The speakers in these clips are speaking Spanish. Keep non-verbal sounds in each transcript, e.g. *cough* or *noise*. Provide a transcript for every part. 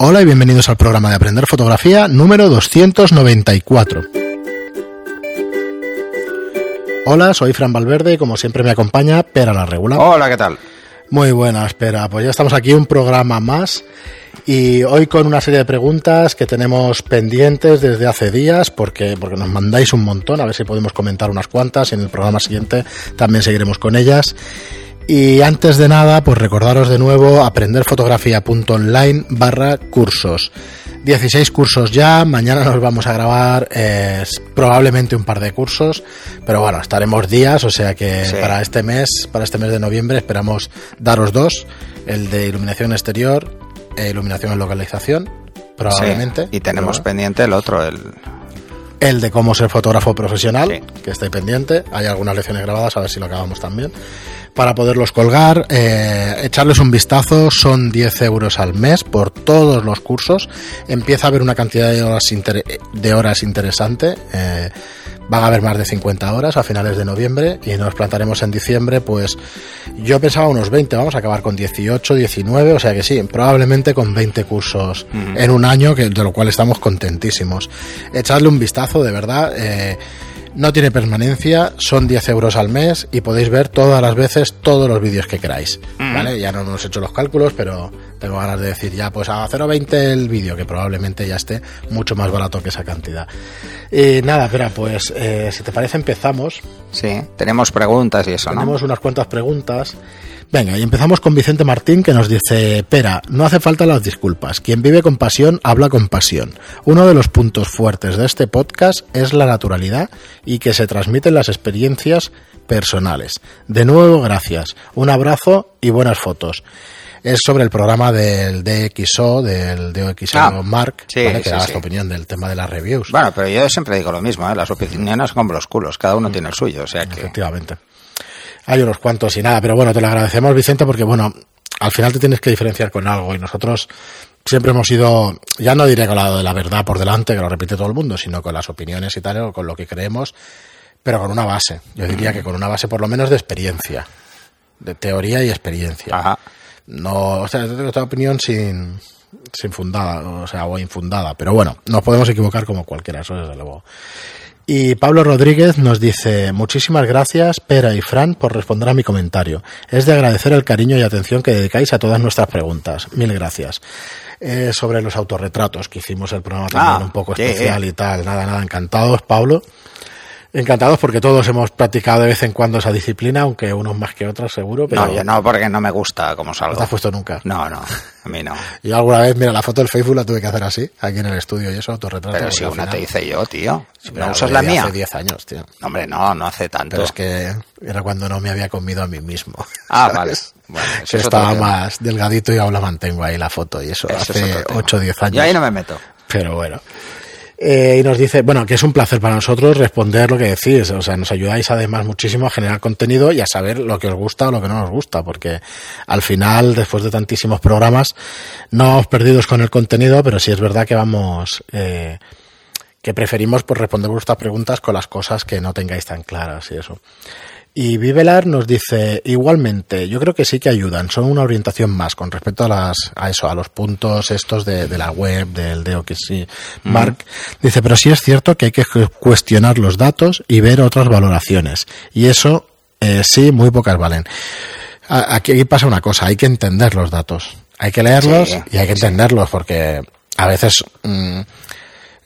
Hola y bienvenidos al programa de Aprender Fotografía número 294. Hola, soy Fran Valverde y como siempre me acompaña Pera la Regular. Hola, ¿qué tal? Muy buena, espera. Pues ya estamos aquí, un programa más. Y hoy con una serie de preguntas que tenemos pendientes desde hace días, porque, porque nos mandáis un montón, a ver si podemos comentar unas cuantas. Y en el programa siguiente también seguiremos con ellas. Y antes de nada, pues recordaros de nuevo aprenderfotografía.online barra cursos. 16 cursos ya, mañana nos vamos a grabar eh, probablemente un par de cursos, pero bueno, estaremos días, o sea que Sí. para este mes, para este mes de noviembre esperamos daros dos, el de iluminación exterior e iluminación en localización, probablemente. Sí, Y tenemos pero pendiente el otro, el... el de cómo ser fotógrafo profesional, Sí. que estáis pendiente. Hay algunas lecciones grabadas, a ver si lo acabamos también. Para poderlos colgar, eh, echarles un vistazo, son 10 euros al mes por todos los cursos. Empieza a haber una cantidad de horas, inter- de horas interesante. eh, van a haber más de 50 horas a finales de noviembre y nos plantaremos en diciembre, pues yo pensaba unos 20, vamos a acabar con 18, 19, o sea que sí, probablemente con 20 cursos en un año, que, de lo cual estamos contentísimos. Echadle un vistazo, de verdad. eh, no tiene permanencia, son 10 euros al mes y podéis ver todas las veces todos los vídeos que queráis. ¿Vale? Ya no hemos hecho los cálculos, pero tengo ganas de decir ya, pues a 0,20 el vídeo, que probablemente ya esté mucho más barato que esa cantidad. Y nada, espera, pues eh, si te parece empezamos. Sí, tenemos preguntas y eso, ¿no? Tenemos unas cuantas preguntas. Venga, y empezamos con Vicente Martín que nos dice, Pera, no hace falta las disculpas. Quien vive con pasión habla con pasión. Uno de los puntos fuertes de este podcast es la naturalidad y que se transmiten las experiencias personales. De nuevo, gracias. Un abrazo y buenas fotos. Es sobre el programa del DXO, del DXO Ah, Mark, sí, ¿vale? que sí, dabas sí. tu opinión del tema de las reviews. Bueno, pero yo siempre digo lo mismo, ¿eh? Las opiniones son como los culos, cada uno tiene el suyo, o sea que... Efectivamente. Hay unos cuantos y nada, pero bueno, te lo agradecemos, Vicente, porque bueno, al final te tienes que diferenciar con algo y nosotros siempre hemos ido, ya no diré con la de la verdad por delante, que lo repite todo el mundo, sino con las opiniones y tal, o con lo que creemos, pero con una base. Yo diría que con una base por lo menos de experiencia, de teoría y experiencia. Ajá. No, o sea, esta opinión sin, sin fundada, o sea, o infundada, pero bueno, nos podemos equivocar como cualquiera, eso desde luego. Y Pablo Rodríguez nos dice, muchísimas gracias, Pera y Fran, por responder a mi comentario. Es de agradecer el cariño y atención que dedicáis a todas nuestras preguntas. Mil gracias. Eh, sobre los autorretratos, que hicimos el programa también Ah, un poco especial y tal. Nada, nada, encantados, Pablo. Encantados porque todos hemos practicado de vez en cuando esa disciplina, aunque unos más que otros seguro, pero No, yo no, porque no me gusta cómo no salgo. te has puesto nunca. No, no, a mí no. *laughs* Yo alguna vez, mira, la foto del Facebook la tuve que hacer así, aquí en el estudio y eso, autorretrato. Pero si una final- te hice yo, tío. Sí, ¿No usas la mía? Hace 10 años, tío. No, Hombre, no, no hace tanto. Pero es que era cuando no me había comido a mí mismo. Ah, vale. Bueno, eso es estaba más delgadito y la mantengo ahí la foto y eso, Eso es hace tema. 8 o 10 años. Yo ahí no me meto. Pero bueno. Eh, y nos dice, bueno, que es un placer para nosotros responder lo que decís. O sea, nos ayudáis además muchísimo a generar contenido y a saber lo que os gusta o lo que no nos gusta. Porque al final, después de tantísimos programas, no vamos perdidos con el contenido, pero sí es verdad que vamos, eh, que preferimos pues responder vuestras preguntas con las cosas que no tengáis tan claras y eso. Y Vivelar nos dice, igualmente, yo creo que sí que ayudan, son una orientación más con respecto a las, a eso, a los puntos estos de, de la web, del de que sí. Mark dice, pero sí es cierto que hay que cu- cuestionar los datos y ver otras valoraciones. Y eso, eh, sí, muy pocas valen. Aquí pasa una cosa, hay que entender los datos. Hay que leerlos Sí, y hay que entenderlos porque a veces mm,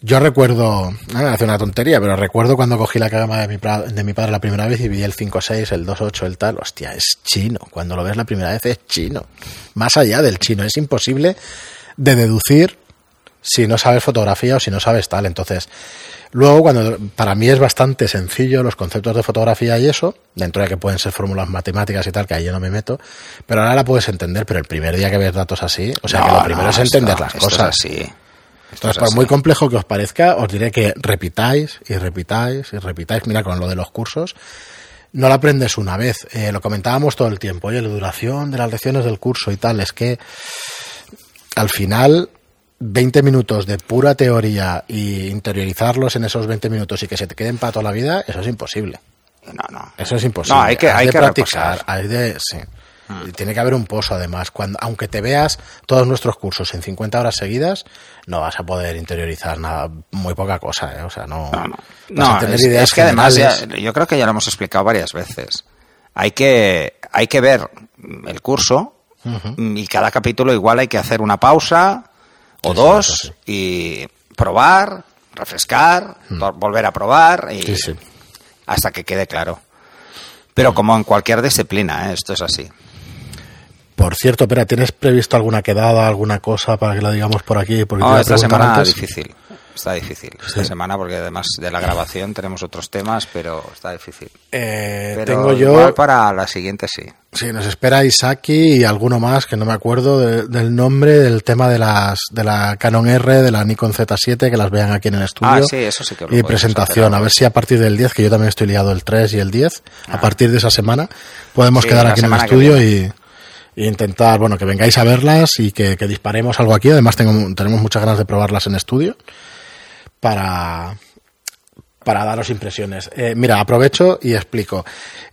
yo recuerdo, hace una tontería, pero recuerdo cuando cogí la cama de mi, de mi padre la primera vez y vi el 5.6, el 2.8, el tal, hostia, es chino. Cuando lo ves la primera vez es chino. Más allá del chino, es imposible de deducir si no sabes fotografía o si no sabes tal. Entonces, luego cuando para mí es bastante sencillo los conceptos de fotografía y eso, dentro de que pueden ser fórmulas matemáticas y tal, que ahí yo no me meto, pero ahora la puedes entender, pero el primer día que ves datos así, o sea que lo primero no, es entender esto- las esto es cosas. así. Entonces, es por muy complejo que os parezca, os diré que repitáis y repitáis y repitáis. Mira, con lo de los cursos, no lo aprendes una vez. Eh, lo comentábamos todo el tiempo. Oye, la duración de las lecciones del curso y tal, es que al final 20 minutos de pura teoría y interiorizarlos en esos 20 minutos y que se te queden para toda la vida, eso es imposible. No, no. Eso es imposible. No, hay que, hay de que practicar, repasar. hay de, sí. Y Tiene que haber un pozo, además. Cuando, aunque te veas todos nuestros cursos en 50 horas seguidas, no vas a poder interiorizar nada, muy poca cosa, ¿eh? O sea, no. No, no. tener es, ideas es que además ya- yo creo que ya lo hemos explicado varias veces. Hay que, hay que ver el curso y cada capítulo igual hay que hacer una pausa o Sí, dos sí. y probar, refrescar, to- volver a probar y hasta que quede claro. Pero como en cualquier disciplina, ¿eh? esto es así. Por cierto, espera, ¿tienes previsto alguna quedada, alguna cosa para que la digamos por aquí? Porque No, esta semana antes. difícil. Está difícil. Esta Sí. semana porque además de la grabación *laughs* tenemos otros temas, pero está difícil. Eh, Pero tengo yo. igual para la siguiente sí. Sí, nos espera Isaki y alguno más que no me acuerdo de- del nombre del tema de las de la Canon R, de la Nikon Z7, que las vean aquí en el estudio. Ah, sí, eso sí que lo Y presentación, hacer. a ver si a partir del 10, que yo también estoy liado el 3 y el 10, a partir de esa semana podemos Sí, quedar aquí en el estudio y, y intentar, bueno, que vengáis a verlas y que, que disparemos algo aquí. Además tengo, tenemos muchas ganas de probarlas en estudio para para daros impresiones. Eh, mira, aprovecho y explico.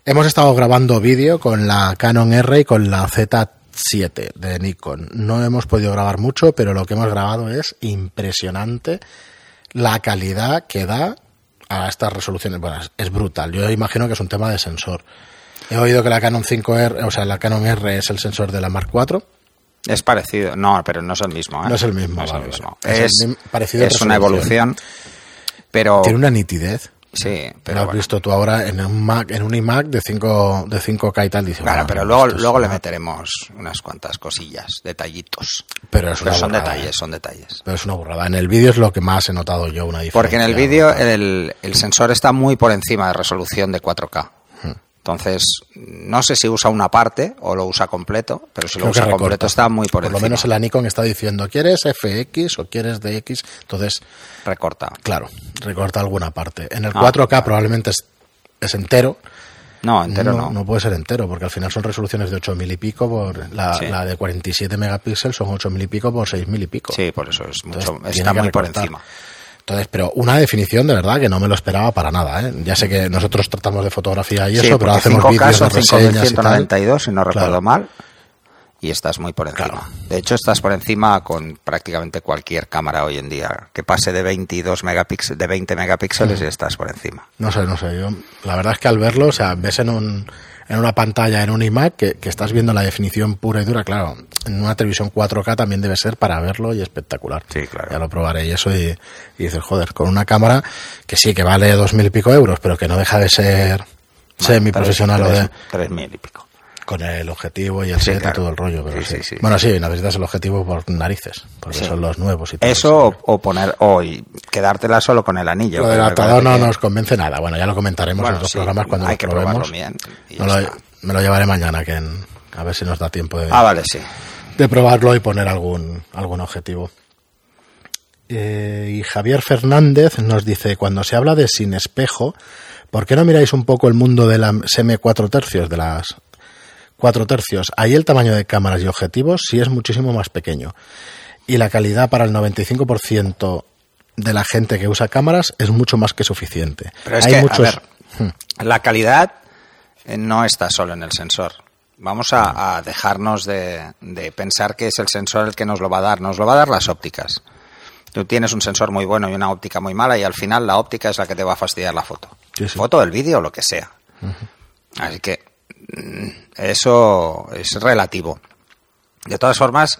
Hemos estado grabando vídeo con la Canon R y con la Z7 de Nikon. No hemos podido grabar mucho, pero lo que hemos grabado es impresionante la calidad que da a estas resoluciones. Bueno, es brutal. Yo imagino que es un tema de sensor. He oído que la Canon 5R, o sea, la Canon R es el sensor de la Mark IV. Es parecido, no, pero no es el mismo. ¿eh? No es el mismo, No es el mismo. Es el parecido es una evolución, pero Tiene una nitidez. sí, Pero pero lo has bueno. visto tú ahora en un Mac, en un iMac de 5 de 5K y tal, dices, Claro, "Bueno, pero luego, luego le meteremos unas cuantas cosillas, detallitos. Pero es Pero una son burrada, detalles, ¿eh? son detalles. Pero es una burrada. En el vídeo es lo que más he notado yo una diferencia. Porque en el vídeo el, el sensor está muy por encima de resolución de 4K. Entonces, no sé si usa una parte o lo usa completo, pero si lo Creo usa recorta. completo está muy por, Por lo encima. menos en la Nikon está diciendo, ¿quieres FX o quieres DX? Entonces, Recorta. claro, recorta alguna parte. En el Ah, 4K claro. probablemente es, es entero. No, entero no, no. puede ser entero, porque al final son resoluciones de 8000 y pico por la, Sí. la de 47 megapíxeles son 8000 y pico por 6000 y pico. Sí, por eso es mucho, Entonces, está muy por recortar. encima. Entonces, pero una definición de verdad que no me lo esperaba para nada. ¿eh? Ya sé que nosotros tratamos de fotografía y Sí, eso, pero hacemos 5K vídeos de reseñas y tal. 5192, si no recuerdo Claro. mal, y estás muy por encima. Claro. De hecho, estás por encima con prácticamente cualquier cámara hoy en día. Que pase de 22 megapíxeles, de 20 megapíxeles y estás por encima. No sé, no sé. Yo, la verdad es que al verlo, o sea, ves en un en una pantalla, en un iMac, que, que estás viendo la definición pura y dura. Claro, en una televisión 4K también debe ser para verlo y espectacular. Sí, claro. Ya lo probaré y eso y, y dices, joder, con una cámara que sí, que vale dos mil y pico euros, pero que no deja de ser semi-profesional o de, Tres mil y pico. Con el objetivo y el Sí, set y todo el rollo. Pero Sí, sí. Bueno, sí, necesitas el objetivo por narices, porque son los nuevos y todo Eso o, o poner, o y quedártela solo con el anillo. Lo del no que- nos convence nada. Bueno, ya lo comentaremos Bueno, en otros sí, programas cuando hay lo que probemos. bien No lo- me lo llevaré mañana, que en- a ver si nos da tiempo de, Ah, vale, sí. de probarlo y poner algún, algún objetivo. Eh, y Javier Fernández nos dice, cuando se habla de sin espejo, ¿por qué no miráis un poco el mundo de la sm 4 tercios, de las 4 tercios? Ahí el tamaño de cámaras y objetivos sí es muchísimo más pequeño. Y la calidad para el 95% de la gente que usa cámaras es mucho más que suficiente. Pero es Hay que, muchos... a ver, la calidad eh, no está solo en el sensor. Vamos a, a dejarnos de, de pensar que es el sensor el que nos lo va a dar. Nos lo va a dar las ópticas. Tú tienes un sensor muy bueno y una óptica muy mala y al final la óptica es la que te va a fastidiar la foto. Sí, sí. Foto, el vídeo, lo que sea. Así que eso es relativo. De todas formas,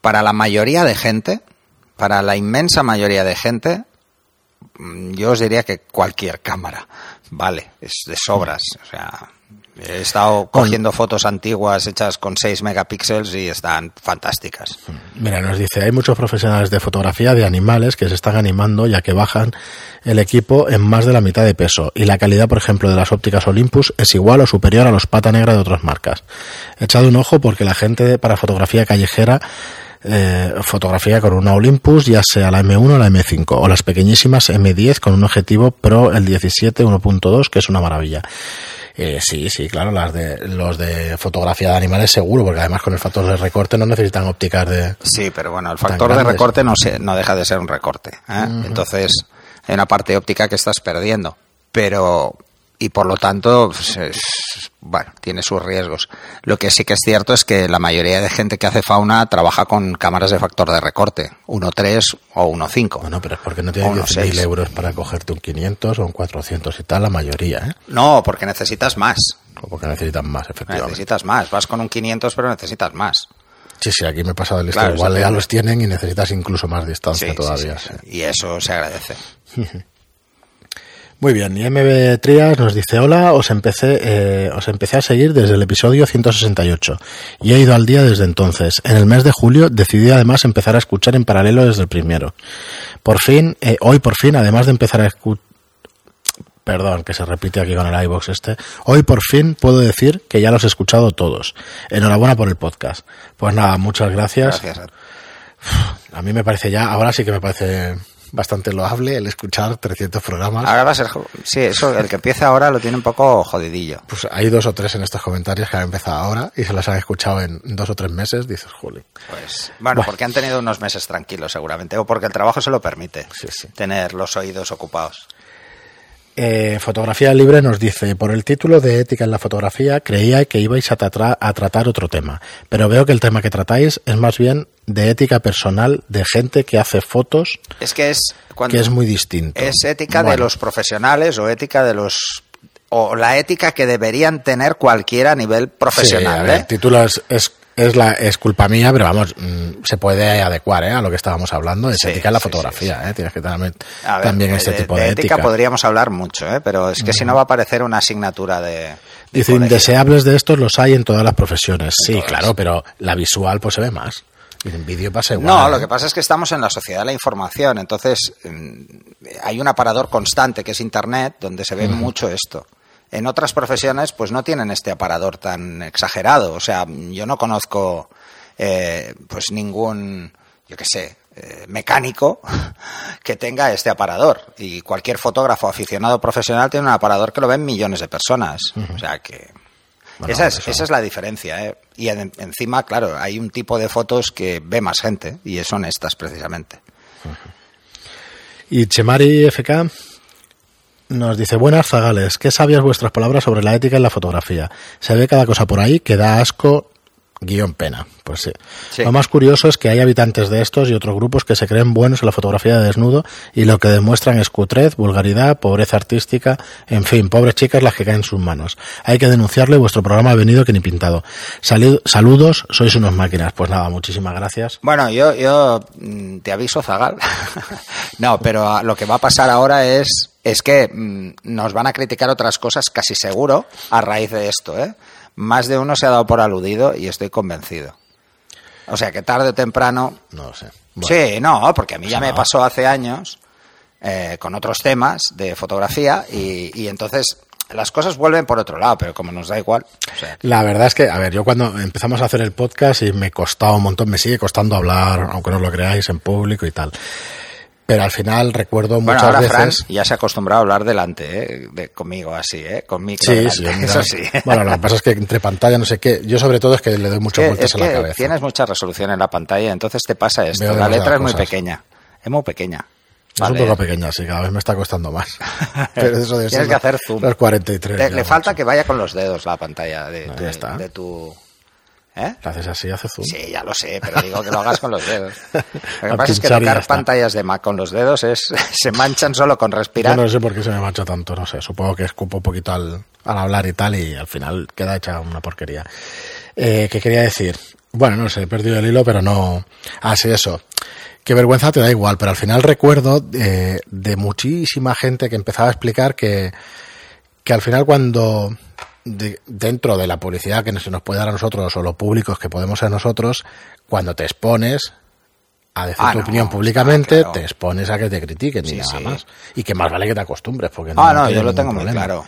para la mayoría de gente, para la inmensa mayoría de gente, mm, yo os diría que cualquier cámara, vale, es de sobras. O sea, he estado cogiendo fotos antiguas hechas con 6 megapíxeles y están fantásticas. Mira, nos dice, hay muchos profesionales de fotografía de animales que se están animando ya que bajan el equipo en más de la mitad de peso y la calidad, por ejemplo, de las ópticas Olympus es igual o superior a los pata negra de otras marcas. Echad un ojo porque la gente para fotografía callejera eh, fotografía con una Olympus, ya sea la M1 o la M5, o las pequeñísimas M10 con un objetivo Pro el 17 1.2, que es una maravilla. Eh, sí, sí, claro, las de, los de fotografía de animales seguro, porque además con el factor de recorte no necesitan ópticas de... Sí, pero bueno, el factor de recorte no, se, no deja de ser un recorte. ¿eh? Entonces, hay una parte óptica que estás perdiendo. Pero y por lo tanto, pues, es- bueno, tiene sus riesgos. Lo que sí que es cierto es que la mayoría de gente que hace fauna trabaja con cámaras de factor de recorte, 1.3 o 1.5. Bueno, pero es porque no unos 10.000 seis. euros para cogerte un 500 o un 400 y tal, la mayoría, ¿eh? No, porque necesitas más. O porque necesitan más, efectivamente. Necesitas más. Vas con un 500, pero necesitas más. Sí, sí, aquí me he pasado de listo. Claro, Igual ya tiene. los tienen y necesitas incluso más distancia Sí, todavía. sí. Y eso se agradece. *laughs* Muy bien, y MB Trias nos dice, hola, os empecé, eh, os empecé a seguir desde el episodio 168 y he ido al día desde entonces. En el mes de julio decidí además empezar a escuchar en paralelo desde el primero. Por fin, eh, hoy por fin, además de empezar a escuchar... Perdón, que se repite aquí con el iBox este. Hoy por fin puedo decir que ya los he escuchado todos. Enhorabuena por el podcast. Pues nada, muchas gracias. Gracias. A mí me parece ya, ahora sí que me parece bastante loable el escuchar 300 programas. Ahora va a ser. Sí, eso, el que empieza ahora lo tiene un poco jodidillo. Pues hay dos o tres en estos comentarios que han empezado ahora y se los han escuchado en dos o tres meses. Dices, Juli. Pues, bueno, porque han tenido unos meses tranquilos seguramente, o porque el trabajo se lo permite. Sí, sí. Tener los oídos ocupados. Eh, fotografía libre nos dice, por el título de ética en la fotografía creía que ibais a, tratar otro tema, pero veo que el tema que tratáis es más bien de ética personal de gente que hace fotos, Es que es cuando que es muy distinto. es ética de los profesionales o ética de los o la ética que deberían tener cualquiera a nivel sí, profesional, a ver, ¿eh? El título es, es, es la, es culpa mía, pero vamos, mm, se puede adecuar ¿eh? a lo que estábamos hablando. Es Sí, ética en la fotografía, sí. ¿eh? tienes que ver, también ese de, tipo de de, ética podríamos hablar mucho, ¿eh? Pero es que si no va a parecer una asignatura de, Dice, indeseables de estos los hay en todas las profesiones. sí, todas. claro, pero la visual pues se ve más. En vídeo pasa igual. No, ¿eh? lo que pasa es que estamos en la sociedad de la información, entonces mm, hay un aparador constante que es Internet donde se ve mucho esto. En otras profesiones, pues no tienen este aparador tan exagerado. O sea, yo no conozco, eh, pues ningún, yo qué sé, eh, mecánico *laughs* que tenga este aparador. Y cualquier fotógrafo aficionado profesional tiene un aparador que lo ven millones de personas. O sea que Bueno, esa, es, eso- esa es la diferencia. ¿eh? Y en- encima, claro, hay un tipo de fotos que ve más gente y son estas precisamente. Y Chemari FK nos dice, buenas zagales, qué sabias vuestras palabras sobre la ética en la fotografía. Se ve cada cosa por ahí que da asco, guion pena. Pues sí. Sí. Lo más curioso es que hay habitantes de estos y otros grupos que se creen buenos en la fotografía de desnudo y lo que demuestran es cutrez, vulgaridad, pobreza artística, en fin, pobres chicas las que caen en sus manos. Hay que denunciarle, vuestro programa ha venido que ni pintado. Salid- saludos, sois unos máquinas. Pues nada, muchísimas gracias. Bueno, yo, yo mm, te aviso, Zagal. *laughs* no, pero ah, lo que va a pasar ahora es, es que mm, nos van a criticar otras cosas casi seguro a raíz de esto. ¿eh? Más de uno se ha dado por aludido y estoy convencido. O sea que tarde o temprano No lo sé. Sí, no, porque a mí ya no. me pasó hace años eh, con otros temas de fotografía y, y entonces las cosas vuelven por otro lado, pero como nos da igual. o sea, La verdad es que, a ver, yo cuando empezamos a hacer el podcast y me costaba un montón, me sigue costando hablar, aunque no lo creáis, en público y tal. Pero al final recuerdo bueno, muchas ahora veces... Fran ya se ha acostumbrado a hablar delante, ¿eh? de, conmigo así, ¿eh? con micro Sí, delante. sí, *laughs* mira, eso sí. Bueno, lo que pasa es que entre pantalla, no sé qué, yo sobre todo es que le doy muchas Que- vueltas es a la que cabeza. tienes mucha resolución en la pantalla, entonces te pasa esto. Veo la letra es muy cosas. pequeña. Es muy pequeña. Es Vale. un poco pequeña, sí, cada vez me está costando más. *laughs* Pero eso de Tienes que hacer zoom. Los 43. Te- ya, le falta que vaya con los dedos la pantalla de, está. de tu... ¿Eh? Haces así, hace zoom. Sí, ya lo sé, pero digo que lo hagas con los dedos. *laughs* Lo que pasa es que tocar pantallas de Mac con los dedos es *laughs* se manchan solo con Yo respirar. no sé por qué se me mancha tanto, no sé. Supongo que escupo un poquito al, al hablar y tal, y al final queda hecha una porquería. Eh, ¿Qué quería decir? Bueno, no sé, he perdido el hilo, pero no. Ah, sí, eso. Qué vergüenza te da igual, pero al final recuerdo eh, de muchísima gente que empezaba a explicar que, que al final cuando de- dentro de la publicidad que se nos puede dar a nosotros o lo públicos que podemos ser nosotros, cuando te expones a decir Ah, tu no, opinión públicamente, claro. te expones a que te critiquen y Sí, nada sí. más. Y que más vale que te acostumbres, porque Ah, no, tiene yo lo tengo muy problema. claro.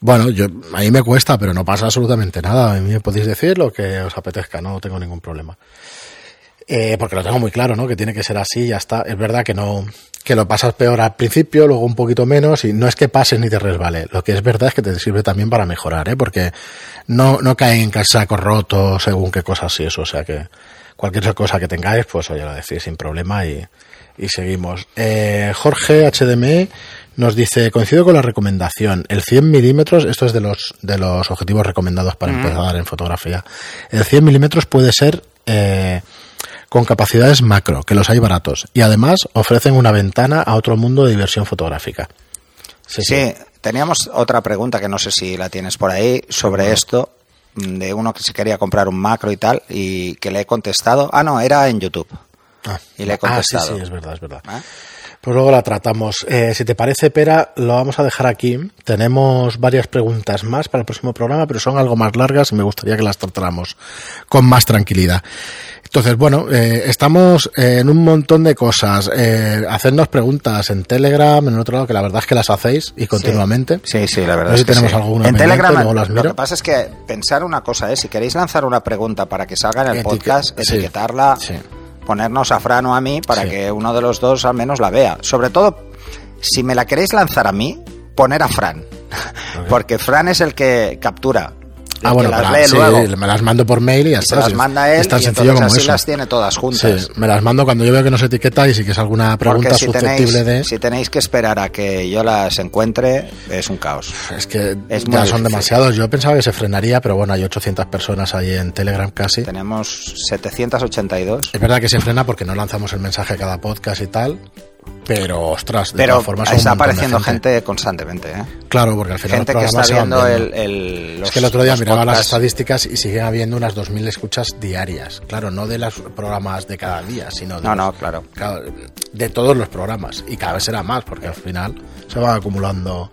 Bueno, yo, a mí me cuesta, pero no pasa absolutamente nada. A mí me podéis decir lo que os apetezca, no tengo ningún problema. Eh, porque lo tengo muy claro, ¿no? Que tiene que ser así y ya está. Es verdad que no, que lo pasas peor al principio, luego un poquito menos, y no es que pases ni te resbale. Lo que es verdad es que te sirve también para mejorar, ¿eh? Porque no, no caen en saco roto según qué cosas y eso. O sea que cualquier cosa que tengáis, pues oye, lo decís sin problema y, y seguimos. Eh, Jorge HDME nos dice, coincido con la recomendación, el 100 milímetros, esto es de los, de los objetivos recomendados para empezar en fotografía, el 100 milímetros puede ser eh, con capacidades macro, que los hay baratos, y además ofrecen una ventana a otro mundo de diversión fotográfica. Sí, teníamos otra pregunta que no sé si la tienes por ahí sobre esto, de uno que se quería comprar un macro y tal, y que le he contestado. Ah, no, era en YouTube. Ah, Y le he ah, contestado. sí, sí, es verdad, es verdad. ¿Eh? Pues luego la tratamos. Eh, si te parece, Pera, lo vamos a dejar aquí. Tenemos varias preguntas más para el próximo programa, pero son algo más largas y me gustaría que las tratáramos con más tranquilidad. Entonces, bueno, eh, estamos eh, en un montón de cosas. Eh, hacernos preguntas en Telegram, en otro lado, que la verdad es que las hacéis y continuamente. Sí, sí, la verdad No sé es si que tenemos sí. alguna En Telegram, las lo que pasa es que pensar una cosa es, si queréis lanzar una pregunta para que salga en el Etique- podcast, etiquetarla, Sí. ponernos a Fran o a mí para que uno de los dos al menos la vea. Sobre todo, si me la queréis lanzar a mí, poner a Fran. *laughs* Porque Fran es el que captura. Ah, bueno, las lee sí, luego. me las mando por mail y ya Y se está. las sí. manda él Es tan y sencillo como así eso. las tiene todas juntas. Sí, me las mando cuando yo veo que no se etiqueta y si que es alguna pregunta si susceptible tenéis, de... si tenéis que esperar a que yo las encuentre, es un caos. Es que Es ya son demasiados. Yo pensaba que se frenaría, pero bueno, hay 800 personas ahí en Telegram casi. Tenemos 782. Es verdad que se frena porque no lanzamos el mensaje a cada podcast y tal, pero ostras, de Pero todas formas está apareciendo gente. constantemente, ¿eh? Claro, porque al final Gente los que está viendo viendo. el, el- los- es que el otro día miraba las estadísticas y siguen habiendo unas 2.000 escuchas diarias. Claro, no de los programas de cada día, sino de, No, los- no, claro, de todos los programas. Y cada vez será más, porque al final se van acumulando.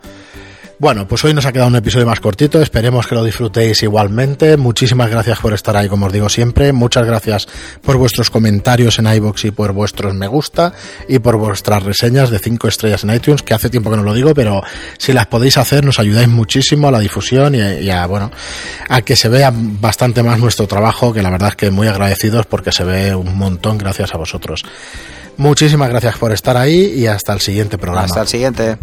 Bueno, pues hoy nos ha quedado un episodio más cortito. Esperemos que lo disfrutéis igualmente. Muchísimas gracias por estar ahí, como os digo siempre. Muchas gracias por vuestros comentarios en iBox y por vuestros me gusta y por vuestras reseñas de 5 estrellas en iTunes, que hace tiempo que no lo digo, pero si las podéis hacer nos ayudáis muchísimo a la difusión y, y a, bueno, a que se vea bastante más nuestro trabajo, que la verdad es que muy agradecidos porque se ve un montón gracias a vosotros. Muchísimas gracias por estar ahí y hasta el siguiente programa. Hasta el siguiente.